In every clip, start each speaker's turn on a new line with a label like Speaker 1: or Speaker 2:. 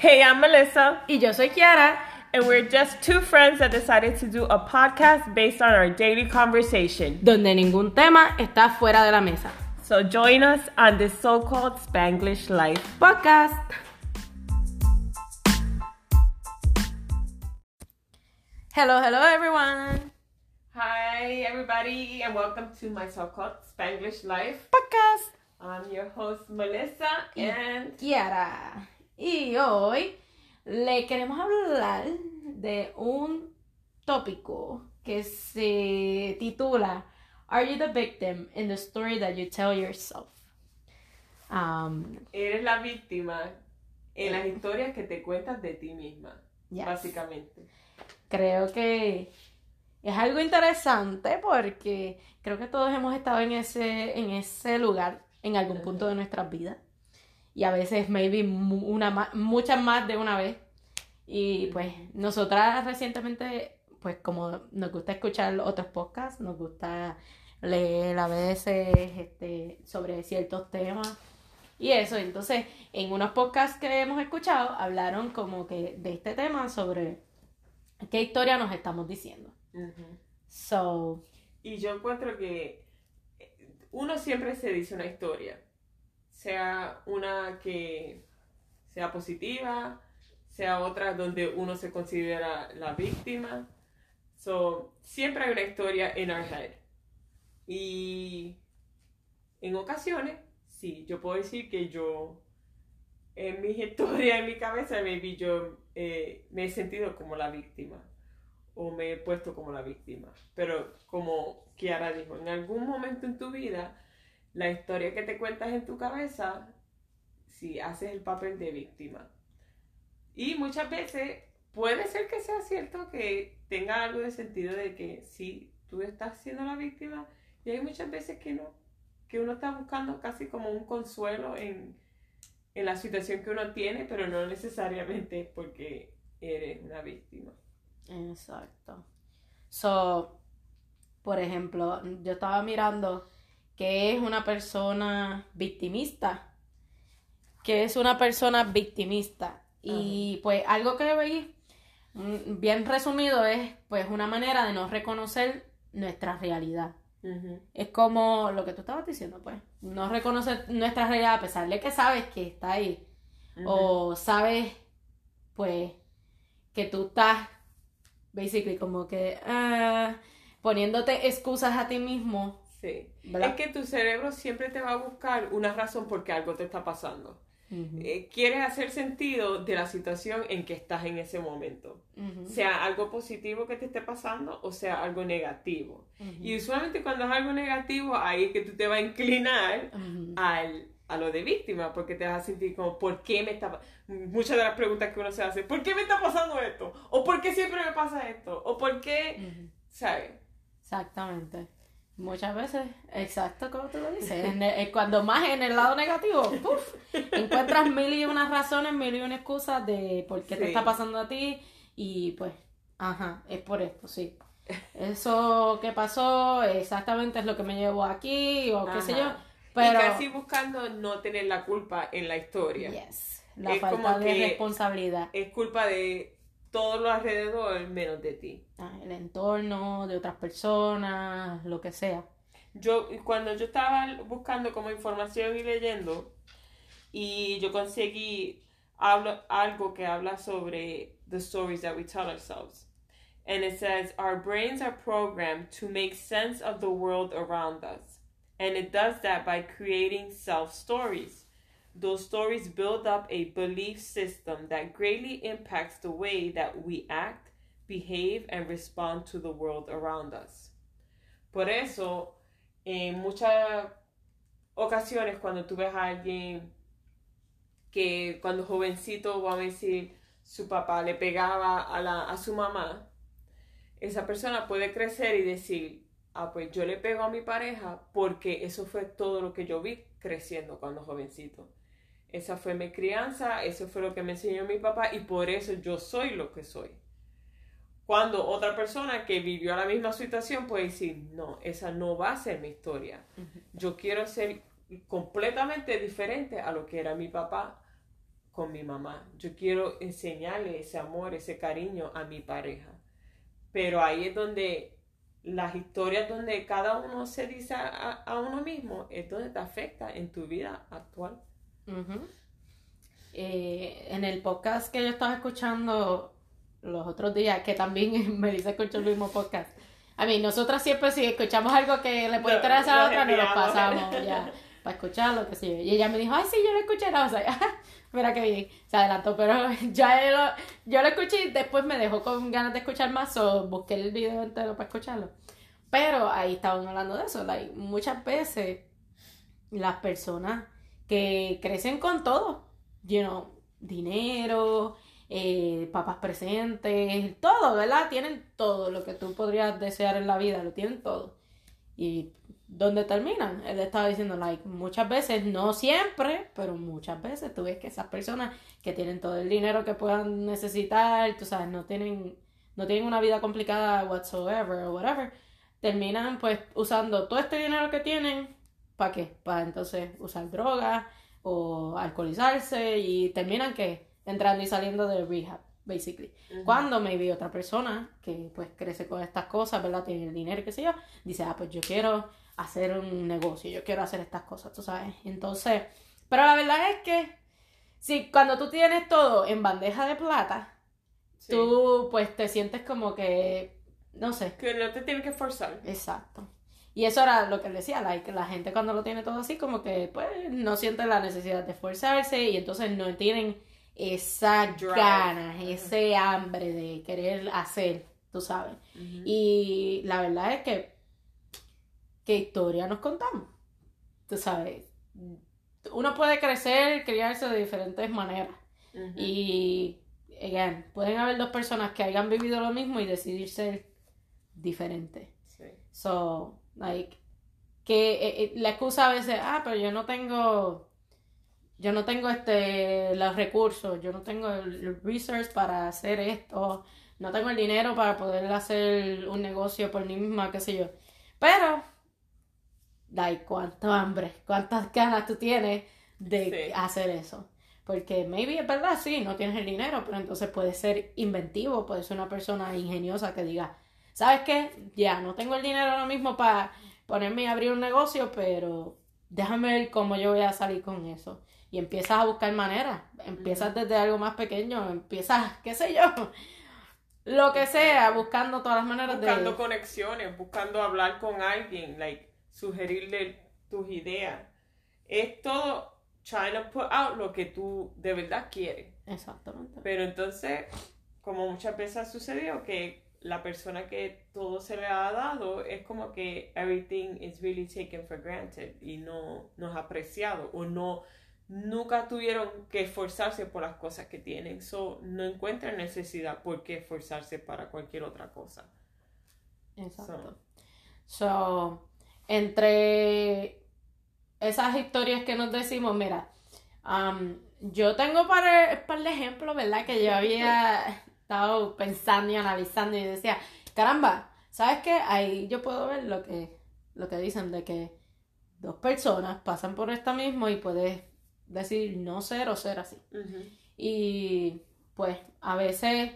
Speaker 1: Hey, I'm Melissa,
Speaker 2: Y yo soy Kiara.
Speaker 1: and we're just two friends that decided to do a podcast based on our daily conversation.
Speaker 2: donde ningún tema está fuera de la mesa.
Speaker 1: So join us on this so called Spanglish life.
Speaker 2: Podcast. Hello, hello everyone.
Speaker 1: Hi, everybody, and welcome to my so called Spanglish life.
Speaker 2: Podcast.
Speaker 1: I'm your host, Melissa, and
Speaker 2: Kiara. Y hoy le queremos hablar de un tópico que se titula Are you the victim in the story that you tell yourself? Um,
Speaker 1: eres la víctima en las historias que te cuentas de ti misma,
Speaker 2: yes.
Speaker 1: básicamente.
Speaker 2: creo que es algo interesante porque creo que todos hemos estado en ese, en ese lugar en algún punto de nuestras vidas. Y a veces, maybe, una muchas más de una vez. Y pues, nosotras recientemente, pues como nos gusta escuchar otros podcasts, nos gusta leer a veces este, sobre ciertos temas. Y eso, entonces, en unos podcasts que hemos escuchado, hablaron como que de este tema sobre qué historia nos estamos diciendo. So,
Speaker 1: Y yo encuentro que uno siempre se dice una historia, sea una que sea positiva, sea otra donde uno se considera la víctima. So, siempre hay una historia en our head. Y en ocasiones, sí, yo puedo decir que yo, en mi historia, en mi cabeza, maybe yo eh, me he sentido como la víctima o me he puesto como la víctima. Pero como Kiara dijo, en algún momento en tu vida, la historia que te cuentas en tu cabeza, si haces el papel de víctima. Y muchas veces puede ser que sea cierto que tenga algo de sentido de que sí, tú estás siendo la víctima y hay muchas veces que no, que uno está buscando casi como un consuelo en, en la situación que uno tiene, pero no necesariamente porque eres una víctima.
Speaker 2: exacto. So, por ejemplo, yo estaba mirando que es una persona victimista. Que es una persona victimista. Y pues algo que veí, mm, bien resumido, es pues una manera de no reconocer nuestra realidad. Es como lo que tú estabas diciendo, pues. No reconocer nuestra realidad a pesar de que sabes que está ahí. O sabes, pues, que tú estás, basically, como que ah, poniéndote excusas a ti mismo.
Speaker 1: Sí.
Speaker 2: ¿verdad?
Speaker 1: Es que tu cerebro siempre te va a buscar una razón por qué algo te está pasando. Eh, quieres hacer sentido de la situación en que estás en ese momento. Sea algo positivo que te esté pasando o sea algo negativo. Y usualmente cuando es algo negativo, ahí es que tú te vas a inclinar al, a lo de víctima, porque te vas a sentir como, ¿por qué me está pa-?" Muchas de las preguntas que uno se hace, ¿por qué me está pasando esto? ¿O por qué siempre me pasa esto? ¿O por qué? ¿Sabes?
Speaker 2: Exactamente. Muchas veces, exacto como tú lo dices, en el- cuando más en el lado negativo, ¡puf! encuentras mil y unas razones, mil y una excusas de por qué te está pasando a ti y pues, ajá, es por esto, sí. Eso que pasó exactamente es lo que me llevó aquí o qué sé yo, pero...
Speaker 1: Y casi buscando no tener la culpa en la historia.
Speaker 2: Yes, la
Speaker 1: Es
Speaker 2: falta
Speaker 1: como
Speaker 2: de
Speaker 1: que-
Speaker 2: responsabilidad.
Speaker 1: Es culpa de todo lo alrededor menos de ti.
Speaker 2: Ah, El entorno, de otras personas, lo que sea.
Speaker 1: Yo, cuando yo estaba buscando como información y leyendo, y yo conseguí hablo- algo que habla sobre the stories that we tell ourselves. And it says, Our brains are programmed to make sense of the world around us. And it does that by creating self stories. Those stories build up a belief system that greatly impacts the way that we act, behave, and respond to the world around us. Por eso, en muchas ocasiones cuando tú ves a alguien que cuando jovencito, vamos a decir, su papá le pegaba a, la, a su mamá, esa persona puede crecer y decir, ah, pues yo le pego a mi pareja porque eso fue todo lo que yo vi creciendo cuando jovencito. Esa fue mi crianza, eso fue lo que me enseñó mi papá y por eso yo soy lo que soy. Cuando otra persona que vivió la misma situación puede decir, no, esa no va a ser mi historia. Yo quiero ser completamente diferente a lo que era mi papá con mi mamá. Yo quiero enseñarle ese amor, ese cariño a mi pareja. Pero ahí es donde las historias donde cada uno se dice a, uno mismo, es donde te afecta en tu vida actual.
Speaker 2: Eh, en el podcast que yo estaba escuchando los otros días, que también me dice escuchar el mismo podcast. A mí, nosotras siempre si escuchamos algo que le puede interesar a otra, nos lo pasamos ya para escucharlo, que sí. Y ella me dijo, ay, sí, yo lo escuché, no, o sea, mira que bien, se adelantó, pero ya lo, yo lo escuché y después me dejó con ganas de escuchar más, o busqué el video entero para escucharlo. Pero ahí estaban hablando de eso, like, muchas veces las personas que crecen con todo, you dinero, eh, papás presentes, todo, ¿verdad? Tienen todo lo que tú podrías desear en la vida, lo tienen todo. Y ¿dónde terminan? Él estaba diciendo, like, muchas veces, no siempre, pero muchas veces tú ves que esas personas que tienen todo el dinero que puedan necesitar, tú sabes, no tienen, no tienen una vida complicada whatsoever o whatever, terminan pues usando todo este dinero que tienen, ¿para qué? Para entonces usar drogas o alcoholizarse y terminan que entrando y saliendo de rehab, basically. Cuando me vi otra persona que pues crece con estas cosas, ¿verdad? Tiene el dinero, qué sé yo, dice, ah, pues yo quiero hacer un negocio, yo quiero hacer estas cosas, tú sabes. Entonces, pero la verdad es que si cuando tú tienes todo en bandeja de plata, tú pues te sientes como que, no sé.
Speaker 1: Que no te tienes que forzar.
Speaker 2: Exacto. Y eso era lo que él decía, like, la gente cuando lo tiene todo así, como que pues no siente la necesidad de esforzarse y entonces no tienen esa ganas, ese hambre de querer hacer, tú sabes. Y la verdad es que, ¿qué historia nos contamos? Tú sabes, uno puede crecer, criarse de diferentes maneras. Y, again, pueden haber dos personas que hayan vivido lo mismo y decidir ser diferentes. So, like, que eh, eh, la excusa a veces, ah, pero yo no tengo yo no tengo este los recursos, yo no tengo el research para hacer esto, no tengo el dinero para poder hacer un negocio por mí misma, qué sé yo. Pero, dai, cuánto hambre, cuántas ganas tú tienes de hacer eso. Porque maybe es verdad, sí, no tienes el dinero, pero entonces puedes ser inventivo, puedes ser una persona ingeniosa que diga, ¿sabes qué? Ya, no tengo el dinero ahora mismo para ponerme a abrir un negocio, pero déjame ver cómo yo voy a salir con eso y empiezas a buscar maneras. Empiezas desde algo más pequeño, empiezas, qué sé yo, lo que sea, buscando todas las maneras
Speaker 1: de... Buscando conexiones, buscando hablar con alguien, like, sugerirle tus ideas. Es todo trying to put out lo que tú de verdad quieres.
Speaker 2: Exactamente.
Speaker 1: Pero entonces, como muchas veces ha sucedido, que la persona que todo se le ha dado es como que everything is really taken for granted y no, no es apreciado o no nunca tuvieron que esforzarse por las cosas que tienen. So, no encuentran necesidad por qué esforzarse para cualquier otra cosa.
Speaker 2: Exacto. So, entre esas historias que nos decimos, mira, um, yo tengo para par de ejemplos, ¿verdad? Que yo había estado pensando y analizando y decía, caramba, ¿sabes qué? Ahí yo puedo ver lo que, lo que dicen de que dos personas pasan por esta mismo y puedes decir no ser o ser así. Y pues a veces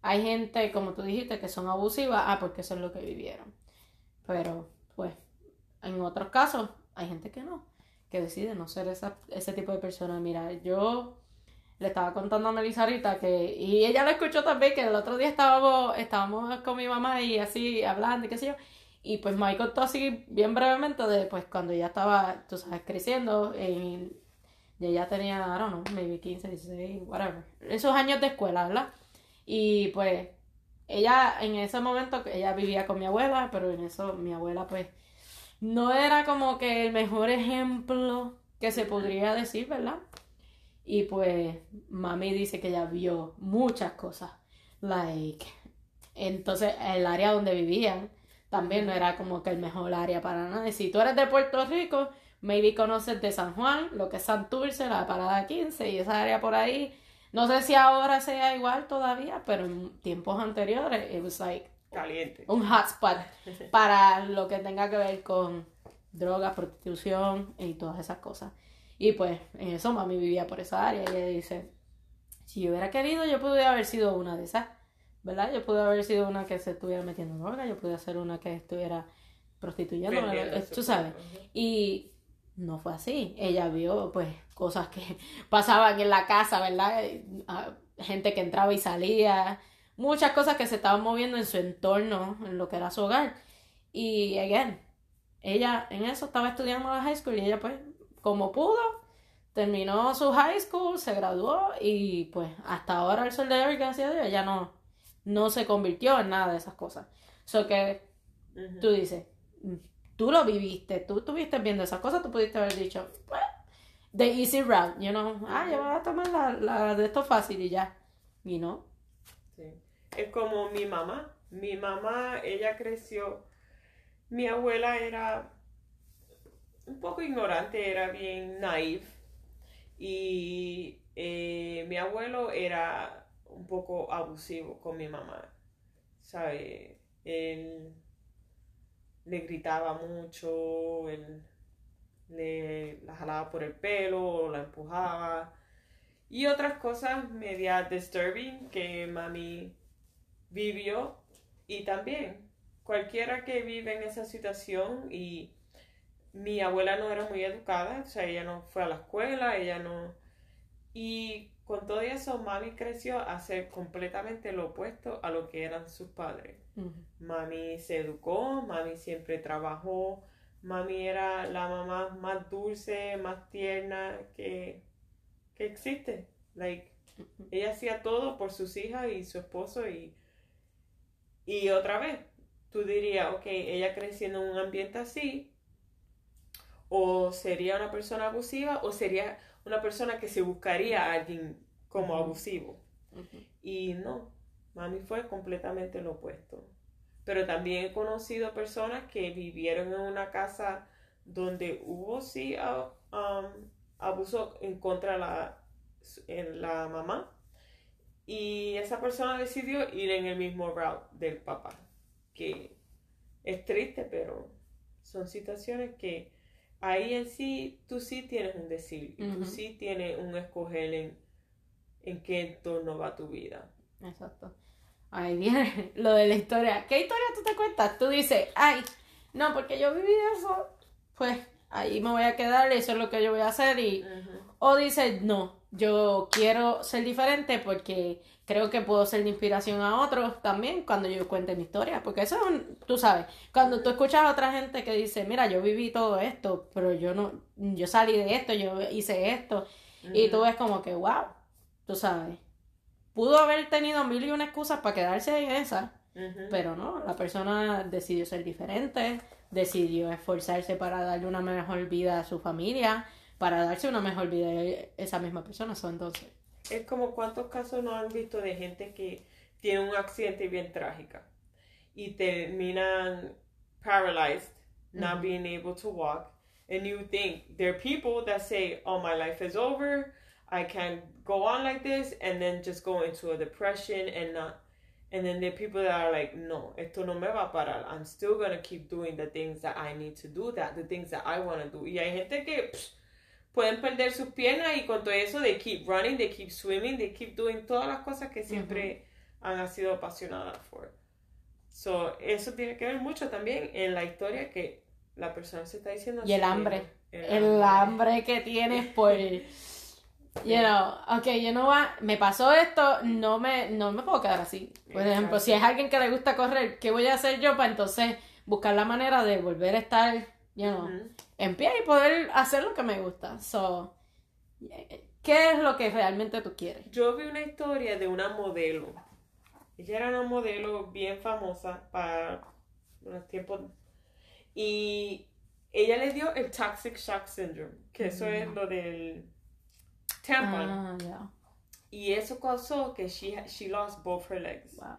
Speaker 2: hay gente, como tú dijiste, que son abusivas, ah, porque eso es lo que vivieron. Pero pues en otros casos hay gente que no, que decide no ser esa, ese tipo de persona. Mira, yo le estaba contando a Melissa que, y ella lo escuchó también, que el otro día estábamos, estábamos con mi mamá y así hablando y qué sé yo. Y pues me contó así bien brevemente de pues cuando ella estaba, tú sabes, creciendo en y ella tenía, I don't know, maybe 15, 16, whatever. Esos años de escuela, ¿verdad? Y pues ella en ese momento, ella vivía con mi abuela, pero en eso mi abuela pues no era como que el mejor ejemplo que se podría decir, ¿verdad? Y pues mami dice que ella vio muchas cosas. Like, entonces el área donde vivían también no era como que el mejor área para nada. Si tú eres de Puerto Rico, Maybe conoces de San Juan, lo que es Santurce, la parada 15 y esa área por ahí. No sé si ahora sea igual todavía, pero en tiempos anteriores, it was like
Speaker 1: caliente.
Speaker 2: Un hotspot para lo que tenga que ver con drogas, prostitución y todas esas cosas. Y pues en eso mami vivía por esa área y ella dice, si yo hubiera querido yo podría haber sido una de esas, ¿verdad? Yo pude haber sido una que se estuviera metiendo droga, yo pude ser una que estuviera prostituyendo, tú sabes. Y no fue así. Ella vio pues cosas que pasaban en la casa, ¿verdad? Gente que entraba y salía, muchas cosas que se estaban moviendo en su entorno, en lo que era su hogar. Y again, ella en eso estaba estudiando la high school y ella pues como pudo terminó su high school, se graduó y pues hasta ahora el sol de hoy, gracias a Dios, ella no, no se convirtió en nada de esas cosas. So que tú dices, tú lo viviste, tú estuviste viendo esas cosas, tú pudiste haber dicho, pues, the easy route, you know, ah, yo voy a tomar la, la de esto fácil y ya, y no.
Speaker 1: Sí. Es como mi mamá, mi mamá, ella creció, mi abuela era un poco ignorante, era bien naive. Y eh, mi abuelo era un poco abusivo con mi mamá, ¿sabe? Él le gritaba mucho, él le la jalaba por el pelo, la empujaba. Y otras cosas media disturbing que mami vivió. Y también cualquiera que vive en esa situación y mi abuela no era muy educada, o sea, ella no fue a la escuela, ella no... Y con todo eso, mami creció a ser completamente lo opuesto a lo que eran sus padres. Mami se educó, mami siempre trabajó, mami era la mamá más dulce, más tierna que, que existe. Like, ella hacía todo por sus hijas y su esposo y, y otra vez, tú dirías, ok, ella creciendo en un ambiente así, o sería una persona abusiva o sería una persona que se buscaría a alguien como abusivo. Y no, mami fue completamente lo opuesto. Pero también he conocido personas que vivieron en una casa donde hubo sí um, abuso en contra de la, en la mamá. Y esa persona decidió ir en el mismo route del papá. Que es triste, pero son situaciones que ahí en sí, tú sí tienes un decir, tú sí tienes un escoger en, en qué entorno va tu vida.
Speaker 2: Exacto. Ahí viene lo de la historia. ¿Qué historia tú te cuentas? Tú dices, ay, no, porque yo viví eso, pues ahí me voy a quedar, eso es lo que yo voy a hacer. Y, O dices, no, yo quiero ser diferente porque creo que puedo ser de inspiración a otros también cuando yo cuente mi historia, porque eso es tú sabes, cuando tú escuchas a otra gente que dice, mira, yo viví todo esto, pero yo no, yo salí de esto, yo hice esto, y tú ves como que, wow, tú sabes, pudo haber tenido mil y una excusas para quedarse en esa, pero no, la persona decidió ser diferente, decidió esforzarse para darle una mejor vida a su familia, para darse una mejor vida a esa misma persona, so, entonces
Speaker 1: es como cuántos casos no han visto de gente que tiene un accidente bien trágico y terminan paralyzed, not being able to walk. And you think there are people that say, "Oh, my life is over. I can't go on like this," and then just go into a depression and not. And then there are people that are like, "No, esto no me va a parar. I'm still gonna keep doing the things that I need to do, that the things that I want to do." Y hay gente que pueden perder sus piernas y con todo eso, they keep running, they keep swimming, they keep doing todas las cosas que siempre han sido apasionadas por. So, eso tiene que ver mucho también en la historia que la persona se está diciendo.
Speaker 2: Y el hambre. El, hambre. que tienes por... You know, ok, you know what, me pasó esto, no me, no me puedo quedar así. Por ejemplo, si es alguien que le gusta correr, ¿qué voy a hacer yo para entonces buscar la manera de volver a estar, you know, en pie y poder hacer lo que me gusta. So, ¿qué es lo que realmente tú quieres?
Speaker 1: Yo vi una historia de una modelo. Ella era una modelo bien famosa para unos tiempos. Y ella le dio el Toxic Shock Syndrome, que eso es lo del tampon. Ah, y eso causó que she, she lost both her legs. Wow.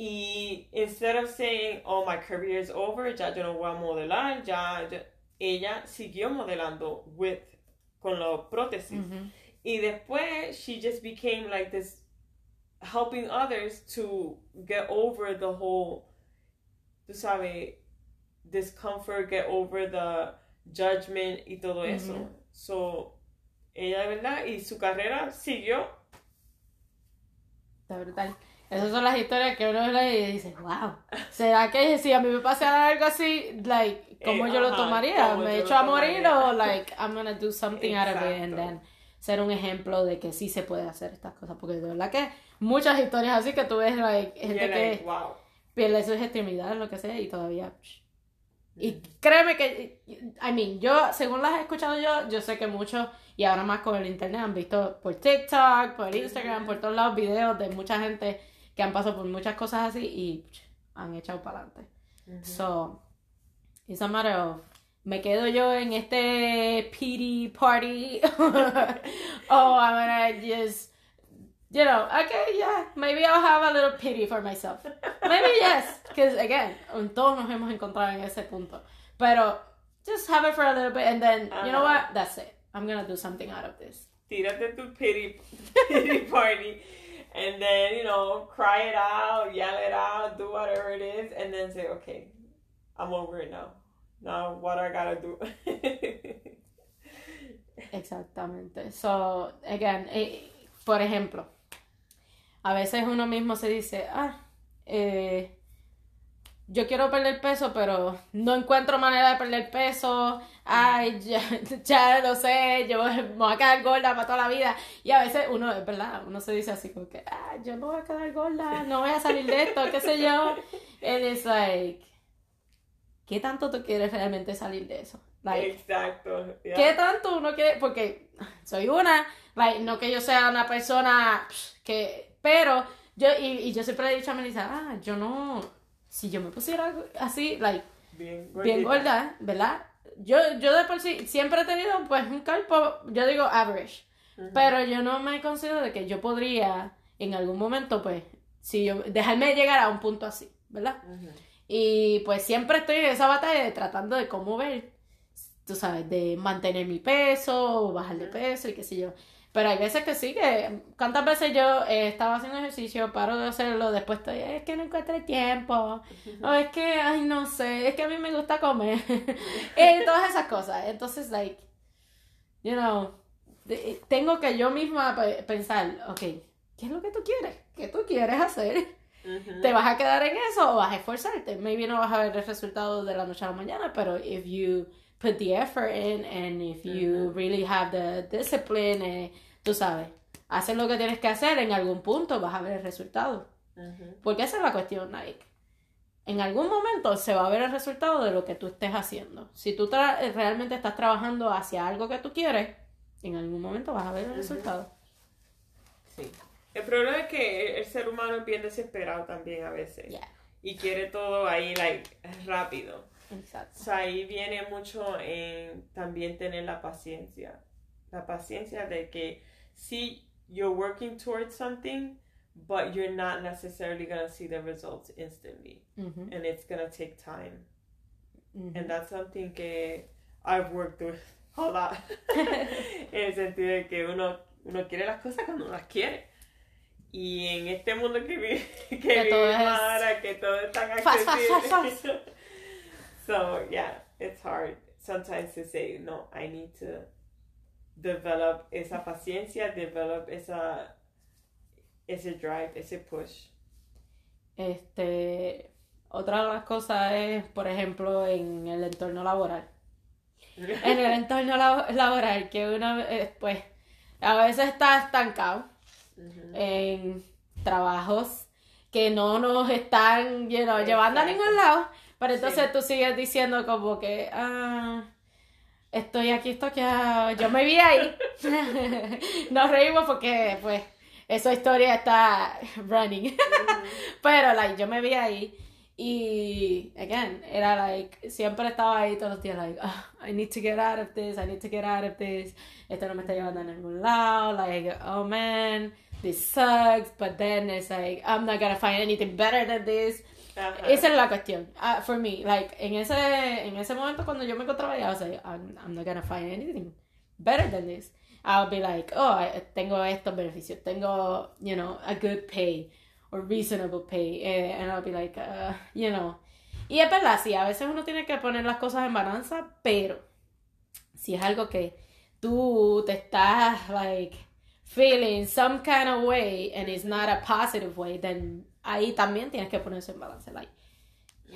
Speaker 1: Y instead of saying, oh, my career is over, ya yo no voy a modelar, ya, ya ella siguió modelando with con la prótesis. Y después she just became like this helping others to get over the whole tú sabes discomfort, get over the judgment y todo eso. So, ella, ¿verdad? Y su carrera siguió.
Speaker 2: Está brutal. Esas son las historias que uno lee y dice, wow, ¿será que si a mí me pasara algo así, like, cómo
Speaker 1: Eh,
Speaker 2: yo lo tomaría?
Speaker 1: cómo
Speaker 2: ¿Me echo a morir o, like, I'm gonna do something out of it and then ser un ejemplo de que sí se puede hacer estas cosas? Porque de verdad que muchas historias así que tú ves, like, gente que
Speaker 1: wow.
Speaker 2: pierde su extremidades, lo que sea, y todavía... Y créeme que, I mean, yo, según las he escuchado yo, yo sé que muchos, y ahora más con el internet, han visto por TikTok, por Instagram, por todos lados videos de mucha gente que han pasado por muchas cosas así y han echado para adelante. So, it's a matter of, ¿me quedo yo en este pity party? oh, I'm gonna just, you know, okay, yeah, maybe I'll have a little pity for myself. Maybe yes, because again, todos nos hemos encontrado en ese punto. Pero, just have it for a little bit and then, you know what, that's it. I'm gonna do something out of this.
Speaker 1: Tírate tu pity, pity party. And then, you know, cry it out, yell it out, do whatever it is, and then say, okay, I'm over it now. Now, what I gotta do?
Speaker 2: Exactamente. So, again, eh, por ejemplo, a veces uno mismo se dice, ah, eh, yo quiero perder peso, pero no encuentro manera de perder peso. Ay, ya, ya lo sé, yo me voy a quedar gorda para toda la vida. Y a veces uno, es verdad, uno se dice así como que, ah, yo no voy a quedar gorda, no voy a salir de esto, qué sé yo. And it's like, ¿qué tanto tú quieres realmente salir de eso? Like,
Speaker 1: Exacto. yeah.
Speaker 2: ¿Qué tanto uno quiere? Porque soy una, like, no que yo sea una persona que, pero yo, y, y yo siempre le he dicho a Melissa, ah, yo no, si yo me pusiera así, like,
Speaker 1: Bien,
Speaker 2: gorda, ¿verdad? Yo, yo de por sí siempre he tenido, pues, un cuerpo, yo digo average, pero yo no me considero de que yo podría, en algún momento, pues, si yo, dejarme llegar a un punto así, ¿verdad? Y pues siempre estoy en esa batalla de tratando de cómo ver, tú sabes, de mantener mi peso, o bajar de peso y qué sé yo. Pero hay veces que sí, que cuántas veces yo eh, estaba haciendo ejercicio, paro de hacerlo, después estoy, es que no encuentro el tiempo, o es que, ay, no sé, es que a mí me gusta comer, y todas esas cosas. Entonces, like, you know, de- tengo que yo misma pe- pensar, ok, ¿qué es lo que tú quieres? ¿Qué tú quieres hacer? ¿Te vas a quedar en eso o vas a esforzarte? Maybe no vas a ver el resultado de la noche a la mañana, pero if you put the effort in and if you
Speaker 1: Ujú.
Speaker 2: really have the discipline, eh, tú sabes, haces lo que tienes que hacer, en algún punto vas a ver el resultado. Porque esa es la cuestión, Nike. En algún momento se va a ver el resultado de lo que tú estés haciendo. Si tú realmente estás trabajando hacia algo que tú quieres, en algún momento vas a ver el resultado.
Speaker 1: Sí. El problema es que el ser humano es bien desesperado también a veces.
Speaker 2: Yeah.
Speaker 1: Y quiere todo ahí, like, rápido.
Speaker 2: Exacto.
Speaker 1: O sea, ahí viene mucho en también tener la paciencia. La paciencia de que si you're working towards something, but you're not necessarily going to see the results instantly.
Speaker 2: Ujú,
Speaker 1: And it's going to take time.
Speaker 2: ujú.
Speaker 1: And that's something que I've worked with a lot. en el sentido de que uno, uno quiere las cosas cuando las quiere. Y en este mundo que, vi, que,
Speaker 2: Que
Speaker 1: vivimos
Speaker 2: es
Speaker 1: ahora, que todo es tan
Speaker 2: fast, fast,
Speaker 1: accesible.
Speaker 2: fast,
Speaker 1: so, yeah, it's hard sometimes to say, no, I need to develop esa paciencia, develop esa, ese drive, ese push.
Speaker 2: Este, otra de las cosas es, por ejemplo, en el entorno laboral. En el entorno labo- laboral, que uno, eh, pues, a veces está estancado en trabajos que no nos están, you know, llevando a ningún lado, pero entonces
Speaker 1: Sí.
Speaker 2: tú sigues diciendo como que, ah, estoy aquí estoqueado, yo me vi ahí. Nos reímos porque, pues, esa historia está running. Pero, like, yo me vi ahí y, again, era like, siempre estaba ahí todos los días, like, "Ah, I need to get out of this, I need to get out of this, esto no me está llevando a ningún lado, like, oh man, this sucks, but then it's like, I'm not gonna find anything better than this.
Speaker 1: Ajá.
Speaker 2: Esa es la cuestión, ah, for me, like, en ese, en ese momento cuando yo me encontraba I was like, I'm, I'm not gonna find anything better than this. I'll be like, oh, I- tengo estos beneficios, tengo, you know, a good pay or reasonable pay, eh, and I'll be like, uh, you know. Y es verdad, sí, a veces uno tiene que poner las cosas en balanza, pero si es algo que tú te estás, like, feeling some kind of way and it's not a positive way, then ahí también tienes que ponerse en balance, like,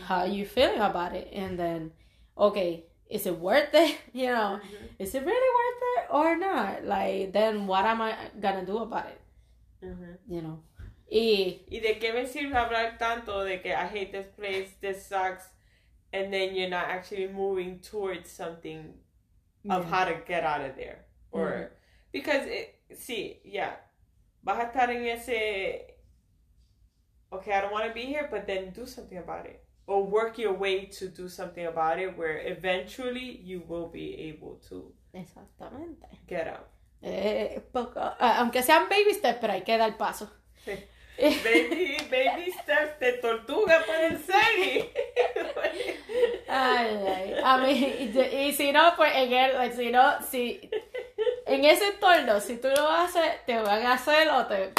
Speaker 2: how are you feeling about it? And then, okay, is it worth it? You know, is it really worth it or not? Like, then what am I gonna do about it?
Speaker 1: Ujú.
Speaker 2: You know. Y
Speaker 1: ¿Y de qué me sirve hablar tanto de que I hate this place, this sucks, and then you're not actually moving towards something of
Speaker 2: Yeah.
Speaker 1: how to get out of there? Or because it, sí, yeah, vas a estar en ese okay, I don't want to be here, but then do something about it. Or work your way to do something about it where eventually you will be able to
Speaker 2: exactamente.
Speaker 1: get out.
Speaker 2: Eh, poco, aunque sean baby steps, pero hay que dar paso.
Speaker 1: Sí. Baby, baby steps de tortuga pueden ser.
Speaker 2: Ay, ay. A mí, y, y si no, pues en el, si no, si en ese entorno, si tú lo haces, te van a hacer o te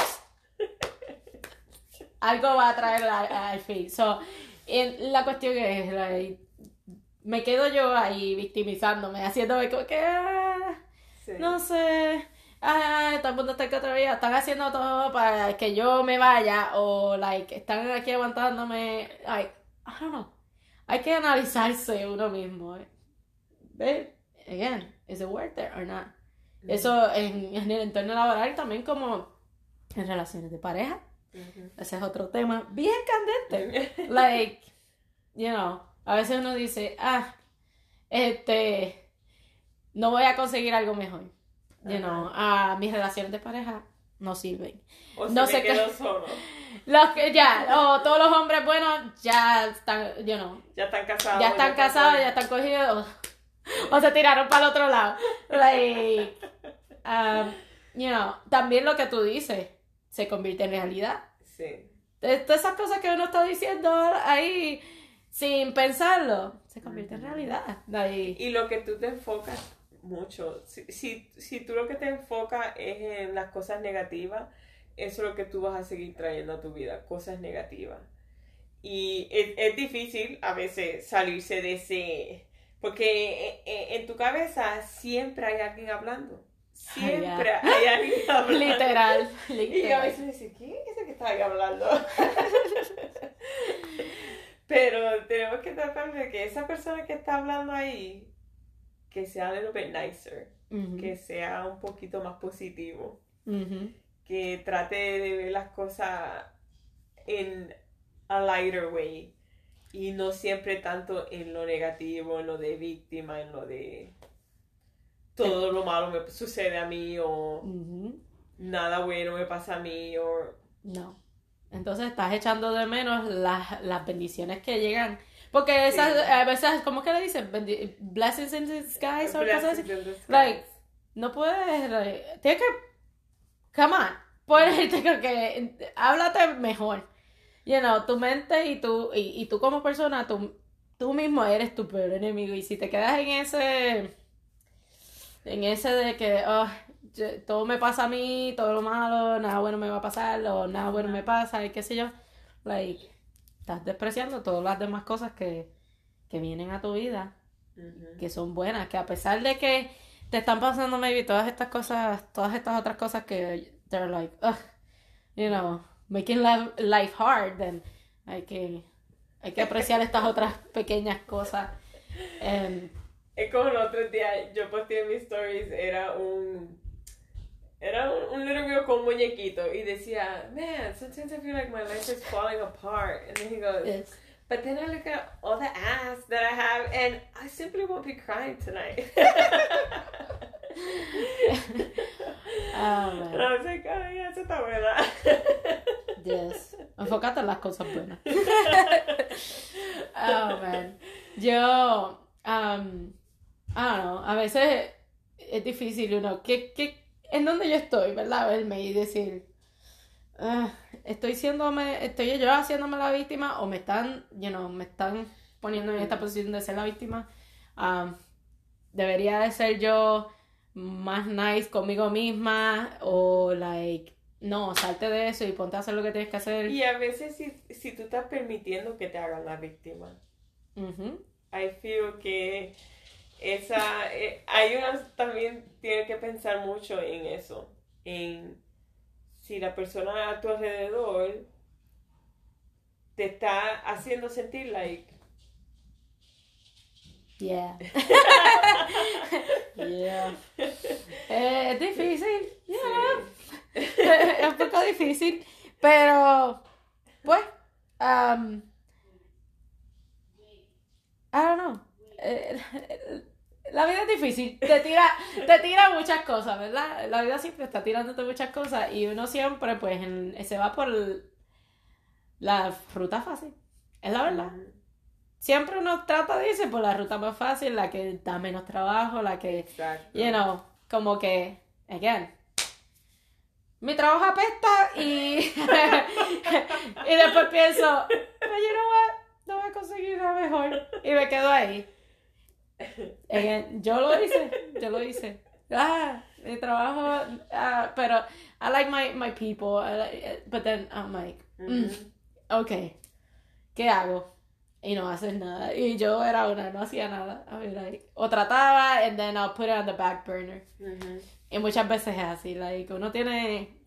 Speaker 2: algo va a traer al fin. So, en- la cuestión es, like, me quedo yo ahí victimizándome, haciéndome como que ah,
Speaker 1: Sí.
Speaker 2: no sé, ah, todo el mundo está aquí otra vez, están haciendo todo para que yo me vaya, o like, están aquí aguantándome, like, I don't know. Hay que analizarse uno mismo. eh. Again, is it worth it or not? Eso en, en el entorno laboral también como en relaciones de pareja. Ese es otro tema bien candente. Like, you know, a veces uno dice, ah, este, no voy a conseguir algo mejor. You know, ah, mis relaciones de pareja no sirven.
Speaker 1: O
Speaker 2: No
Speaker 1: me
Speaker 2: sé
Speaker 1: quedo solo.
Speaker 2: Los que ya, o todos los hombres buenos ya están, you know,
Speaker 1: Ya están casados.
Speaker 2: ya están casados, ya están cogidos, o, o se tiraron para el otro lado. Like, um, you know, también lo que tú dices se convierte en realidad.
Speaker 1: Sí.
Speaker 2: De- Todas esas cosas que uno está diciendo ahí sin pensarlo, se convierte en realidad. Like,
Speaker 1: Y lo que tú te enfocas mucho, si, si, si tú lo que te enfocas es en las cosas negativas, eso es lo que tú vas a seguir trayendo a tu vida, cosas negativas. Y es, es difícil a veces salirse de ese, porque en, en- en tu cabeza siempre hay alguien hablando. Siempre hay alguien hablando.
Speaker 2: literal,
Speaker 1: Y a
Speaker 2: literal.
Speaker 1: veces dice, ¿quién es el que está ahí hablando? Pero tenemos que tratar de que esa persona que está hablando ahí, que sea a little bit nicer, que sea un poquito más positivo, que trate de ver las cosas en a lighter way y no siempre tanto en lo negativo, en lo de víctima, en lo de todo lo malo me sucede a mí o nada bueno me pasa a mí o
Speaker 2: No. Entonces estás echando de menos las, las bendiciones que llegan. Porque esas,
Speaker 1: Sí.
Speaker 2: a veces, ¿cómo que le dicen? Bendi- Blessings in disguise o cosas así.
Speaker 1: Blessings in disguise.
Speaker 2: Like, no puedes. like, tienes que. Come on. Puedes, tengo que. Háblate mejor. You know, tu mente y tú, y, y tú como persona, tú, tú mismo eres tu peor enemigo. Y si te quedas en ese. En ese de que. oh, yo- todo me pasa a mí, todo lo malo, nada bueno me va a pasar, o nada bueno me pasa, y qué sé yo. Like, estás despreciando todas las demás cosas que, que vienen a tu vida que son buenas, que a pesar de que te están pasando maybe todas estas cosas, todas estas otras cosas que they're like, ugh, you know, making life, life hard, then hay que, hay que apreciar estas otras pequeñas cosas. And,
Speaker 1: Es como el otro día, yo posteé en mis stories, era un. Era un, un little girl con un muñequito y decía, man, sometimes I feel like my life is falling apart. And then he goes,
Speaker 2: yes.
Speaker 1: but then I look at all the ass that I have and I simply won't be crying tonight.
Speaker 2: Ah,
Speaker 1: and
Speaker 2: man.
Speaker 1: I was like, oh, yeah, eso está buena.
Speaker 2: Yes. Enfócate en las cosas buenas. Oh, man. Yo, um, Don't know, a veces es difícil uno, ¿qué, qué, en dónde yo estoy, verdad? Verme y decir, ah, estoy siéndome, estoy yo haciéndome la víctima o me están, you know, me están poniendo en esta posición de ser la víctima. Um, debería de ser yo más nice conmigo misma o like no, salte de eso y ponte a hacer lo que tienes que hacer.
Speaker 1: y a veces si, si tú estás permitiendo que te hagan la víctima.
Speaker 2: Ujú.
Speaker 1: I feel que esa, eh, hay uno también tiene que pensar mucho en eso, en si la persona a tu alrededor te está haciendo sentir like
Speaker 2: Yeah. yeah. Eh, es difícil. Yeah. es un poco difícil. Pero, pues, um, I don't know. La vida es difícil. Te tira, te tira muchas cosas, ¿verdad? La vida siempre está tirándote muchas cosas y uno siempre, pues, en- se va por la fruta fácil. Es la verdad. Siempre uno trata de irse por la ruta más fácil, la que da menos trabajo, la que,
Speaker 1: Exacto.
Speaker 2: you know, como que, again, mi trabajo apesta y, y después pienso, pero you know what, no voy a conseguir nada mejor y me quedo ahí. Yo lo hice, yo lo hice. Ah, mi trabajo, ah, pero I like my, my people, like- but then I'm like, mm, ok, ¿qué hago? Y no haces nada. Y yo era una, no hacía nada. I mean, like, o trataba, and then I'll put it on the back burner. Y muchas veces es así, like, uno tiene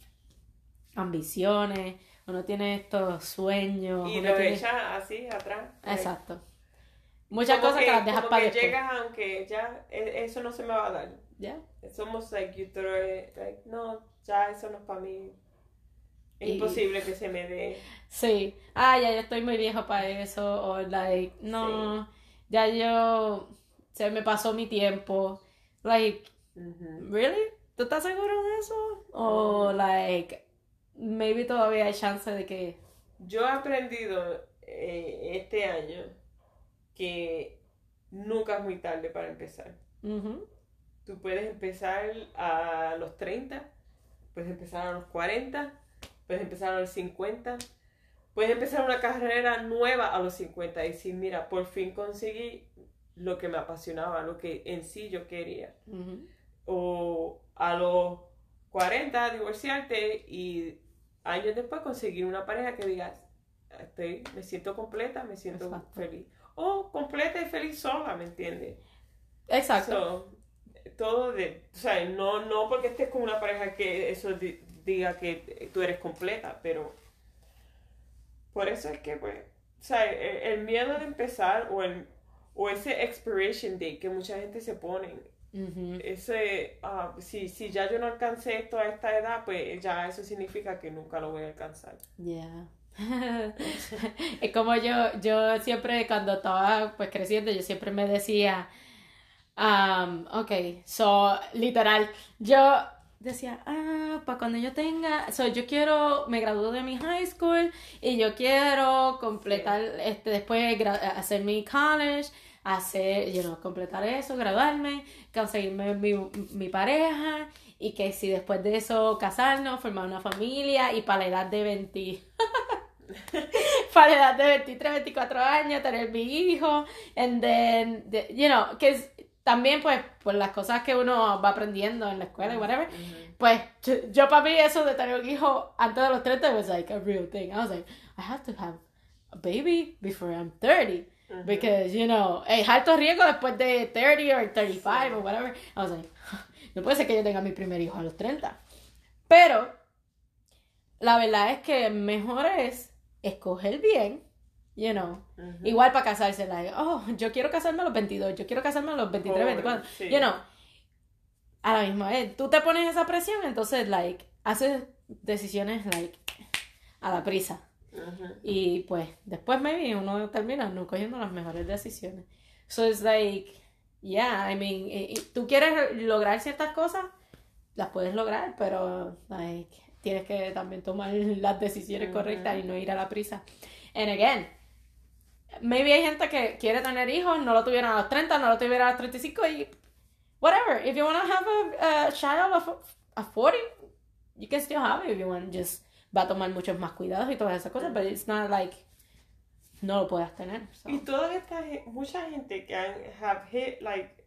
Speaker 2: ambiciones, uno tiene estos sueños.
Speaker 1: Y lo
Speaker 2: tiene-
Speaker 1: echa así atrás.
Speaker 2: Exacto. Muchas
Speaker 1: Como
Speaker 2: cosas que, las dejas para
Speaker 1: que
Speaker 2: después.
Speaker 1: llegas aunque ya e- eso no se me va a dar.
Speaker 2: ¿Ya?
Speaker 1: It's almost like you throw it, like, no, ya eso no es para mí. Es
Speaker 2: Y-
Speaker 1: imposible que se me dé.
Speaker 2: Sí. Ah, ya yo estoy muy viejo para eso. O like, no, ya yo se me pasó mi tiempo. Like,
Speaker 1: Ujú.
Speaker 2: ¿really? ¿Tú estás seguro de eso? O like, maybe todavía hay chance de que.
Speaker 1: Yo he aprendido eh, este año que nunca es muy tarde para empezar.
Speaker 2: Ujú.
Speaker 1: Tú puedes empezar a los 30, puedes empezar a los 40, puedes empezar a los 50, puedes empezar una carrera nueva a los 50 y decir, mira, por fin conseguí lo que me apasionaba, lo que en sí yo quería.
Speaker 2: Ujú.
Speaker 1: O a los 40 divorciarte y años después conseguir una pareja que digas, estoy, me siento completa, me siento
Speaker 2: Exacto.
Speaker 1: feliz. O completa y feliz sola, ¿me entiendes?
Speaker 2: Exacto.
Speaker 1: So, todo de, o sea, no, no porque estés con una pareja que eso di- diga que tú eres completa, pero por eso es que, pues, o sea, el, el miedo de empezar o, el, o ese expiration date que mucha gente se pone,
Speaker 2: Ujú.
Speaker 1: ese, ah, si, si ya yo no alcancé esto a esta edad, pues ya eso significa que nunca lo voy a alcanzar.
Speaker 2: Yeah. es como yo, yo siempre cuando estaba pues creciendo, yo siempre me decía, um, ok, so, literal, yo decía, ah, para cuando yo tenga, so, yo quiero, me gradúo de mi high school y yo quiero completar, este, después hacer mi college, hacer, you know, completar eso, graduarme, conseguirme mi, mi pareja y que si después de eso casarnos, formar una familia y para la edad de 20, para la edad de 23, 24 años, tener mi hijo, and then, the- you know, que también pues por las cosas que uno va aprendiendo en la escuela y whatever, pues yo, yo para mí eso de tener un hijo antes de los 30 was like a real thing. I was like, I have to have a baby before I'm 30.
Speaker 1: Ujú.
Speaker 2: Because, you know, es alto riesgo después de 30 or 35 or whatever. I was like, no puede ser que yo tenga mi primer hijo a los 30. Pero, la verdad es que mejor es escoger bien, you know.
Speaker 1: Ujú.
Speaker 2: Igual para casarse, like, oh, yo quiero casarme a los 22, yo quiero casarme a los 23,
Speaker 1: Joven,
Speaker 2: 24.
Speaker 1: sí.
Speaker 2: You know, a la misma vez, tú te pones esa presión, entonces, like, haces decisiones, like, a la prisa.
Speaker 1: Ujú.
Speaker 2: Y pues después maybe uno termina no cogiendo las mejores decisiones. So it's like, yeah, I mean, eh, eh, tú quieres lograr ciertas cosas, las puedes lograr, pero like, tienes que también tomar las decisiones correctas y no ir a la prisa. And again, maybe hay gente que quiere tener hijos, no lo tuvieron a los 30, no lo tuvieron a los 35 y whatever. If you want to have a, a child of a 40, you can still have it if you want. Just va a tomar muchos más cuidados y todas esas cosas, but it's not like no lo puedas tener. so.
Speaker 1: Y toda esta mucha gente que han have hit like